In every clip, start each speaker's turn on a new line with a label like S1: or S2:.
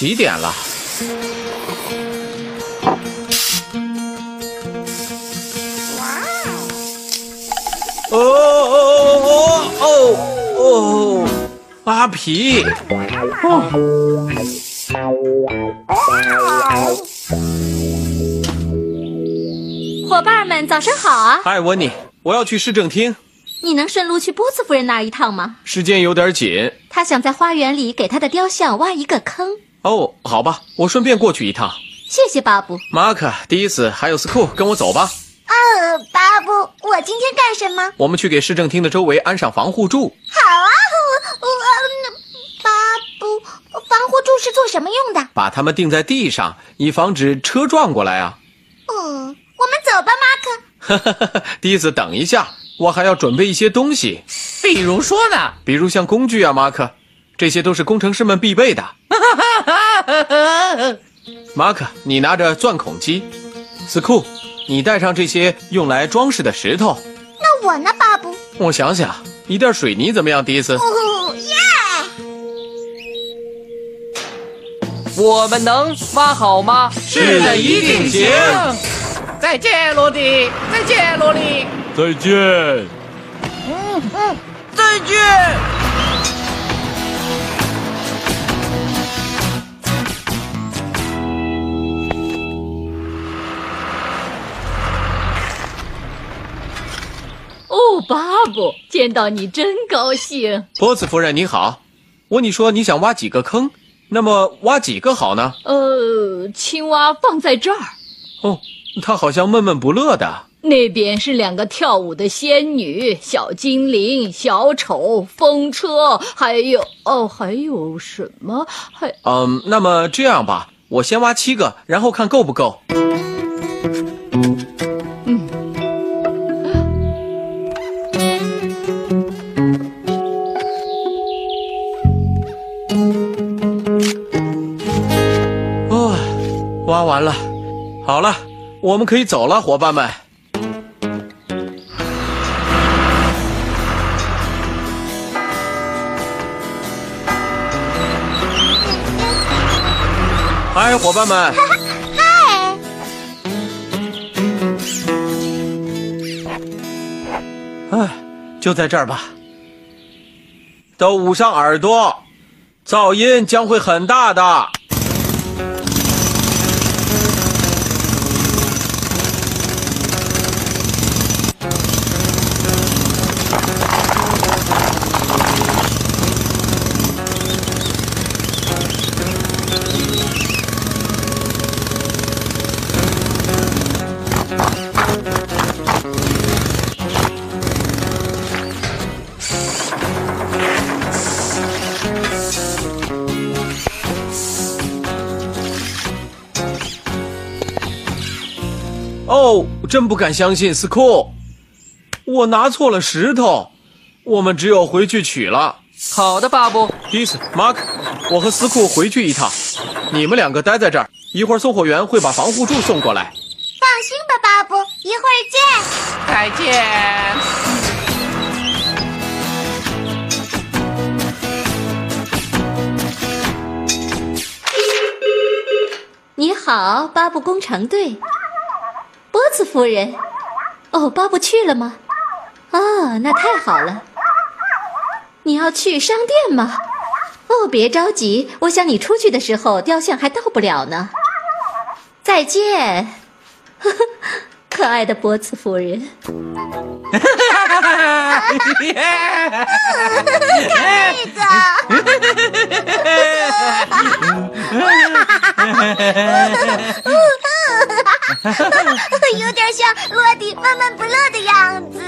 S1: 几点了？哦哦哦哦哦！扒皮，
S2: 伙伴们，早上好啊！
S1: 嗨，温妮，我要去市政厅，
S2: 你能顺路去波斯夫人那儿一趟吗？
S1: 时间有点紧。
S2: 她想在花园里给她的雕像挖一个坑。
S1: 哦，好吧，我顺便过去一趟。
S2: 谢谢巴布。
S1: 马克、迪斯还有斯库，跟我走吧。
S3: 呃，巴布，我今天干什么？
S1: 我们去给市政厅的周围安上防护柱。
S3: 好啊，我我呃，巴布，防护柱是做什么用的？
S1: 把它们钉在地上，以防止车撞过来啊。
S3: 嗯，我们走吧，马克。
S1: 哈哈哈，迪斯，等一下，我还要准备一些东西，
S4: 比如说呢？
S1: 比如像工具啊，马克，这些都是工程师们必备的。马克，你拿着钻孔机，斯库，你带上这些用来装饰的石头。
S3: 那我呢，巴布？
S1: 我想想，一袋水泥怎么样，迪斯？
S3: 哦耶！
S4: 我们能挖好吗？
S1: 是的一定行。
S4: 再见，罗迪。再见，罗莉。
S1: 再见。
S4: 嗯嗯
S5: 再见。布，见到你真高兴。
S1: 波斯夫人你好，问你说你想挖几个坑，那么挖几个好呢？
S5: 呃，青蛙放在这儿，
S1: 哦，他好像闷闷不乐的。
S5: 那边是两个跳舞的仙女，小精灵、小丑、风车，还有哦，还有什么？还
S1: 嗯，那么这样吧，我先挖七个，然后看够不够。完了，好了，我们可以走了，伙伴们。嗨，伙伴们！
S3: 嗨，
S1: 哎，就在这儿吧。都捂上耳朵，噪音将会很大的。哦，真不敢相信，斯库，我拿错了石头，我们只有回去取了。
S4: 好的，巴布。
S1: 迪斯、马克，我和斯库回去一趟，你们两个待在这儿，一会儿送货员会把防护柱送过来。
S3: 放心吧，巴布，一会儿见。
S4: 再见。
S2: 你好，巴布工程队。波茨夫人。哦，巴布去了吗？哦，那太好了。你要去商店吗？哦，别着急，我想你出去的时候，雕像还到不了呢。再见，呵呵，可爱的波茨夫人。
S3: 有点像洛迪闷闷不乐的样子。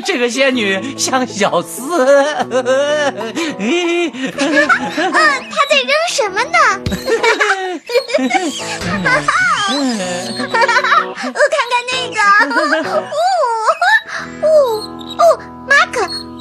S4: 这个仙女像小厮。
S3: 他在扔什么呢？我看看那个，哦哦哦，马可，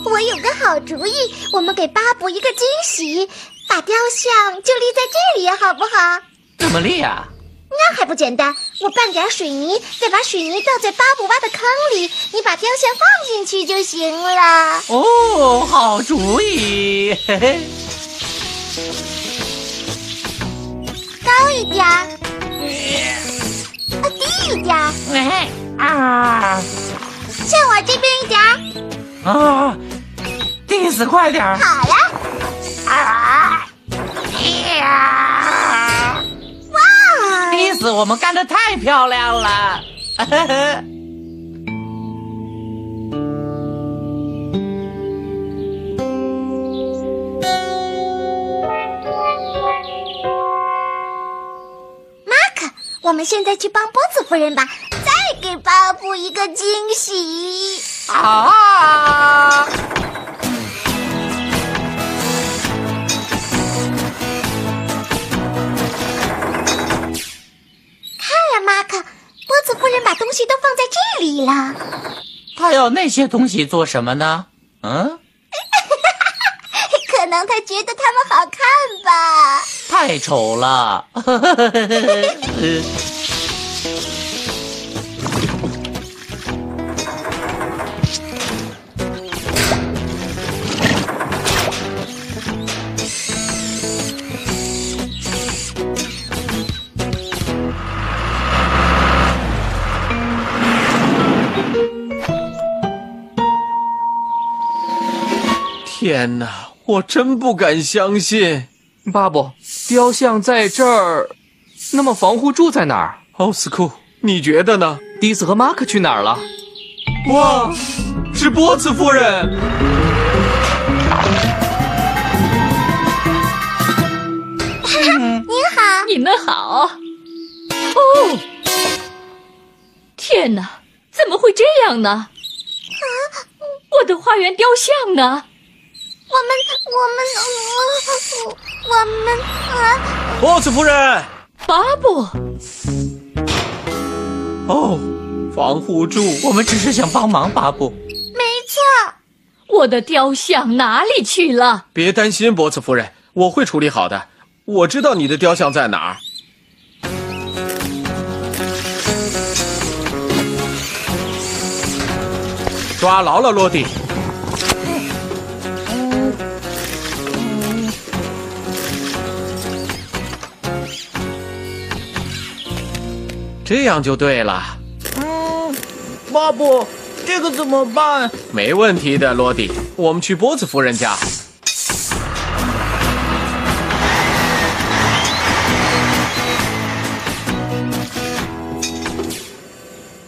S3: 我有个好主意，我们给巴布一个惊喜，把雕像就立在这里，好不好？
S4: 怎么立啊？
S3: 那还不简单，我拌点水泥，再把水泥倒在巴布挖的坑里，你把雕像放进去就行了。
S4: 哦，好主意。嘿 嘿
S3: 高一点儿，啊，低一点
S4: 啊
S3: 向我这边一点儿。
S4: 啊！钉死快点儿！
S3: 好了，
S4: 啊！呀！我们干的太漂亮了。
S3: 马可，我们现在去帮波子夫人吧，再给巴布一个惊喜。
S4: 啊！他要那些东西做什么呢？嗯，
S3: 可能他觉得他们好看吧。
S4: 太丑了。
S1: 天哪，我真不敢相信！
S6: 巴布，雕像在这儿，那么防护柱在哪儿？
S1: 奥斯库，你觉得呢？
S6: 迪斯和马克去哪儿了？
S1: 哇，是波茨夫人！
S3: 哈 哈您好，
S5: 你们好。哦，天哪，怎么会这样呢？啊我的花园雕像呢？
S3: 我们我们我我们啊，
S1: 波茨夫人，
S5: 巴布，
S1: 哦，防护柱，
S4: 我们只是想帮忙，巴布。
S3: 没错，
S5: 我的雕像哪里去了？
S1: 别担心，波茨夫人，我会处理好的。我知道你的雕像在哪儿。抓牢了，罗迪。这样就对了，
S4: 嗯，巴布，这个怎么办？
S1: 没问题的，罗迪。我们去波子夫人家。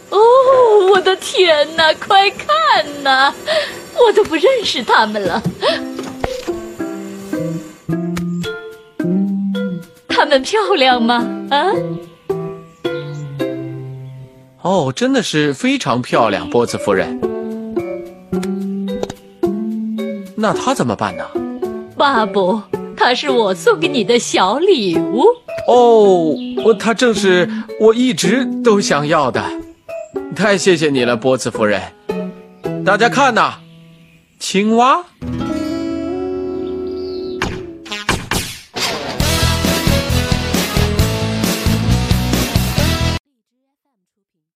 S5: 哦，我的天哪！快看呐，我都不认识他们了。他们漂亮吗？啊？
S1: 哦，真的是非常漂亮，波茨夫人。那她怎么办呢？
S5: 巴布，它是我送给你的小礼物。
S1: 哦，我她正是我一直都想要的。太谢谢你了，波茨夫人。大家看呐，青蛙。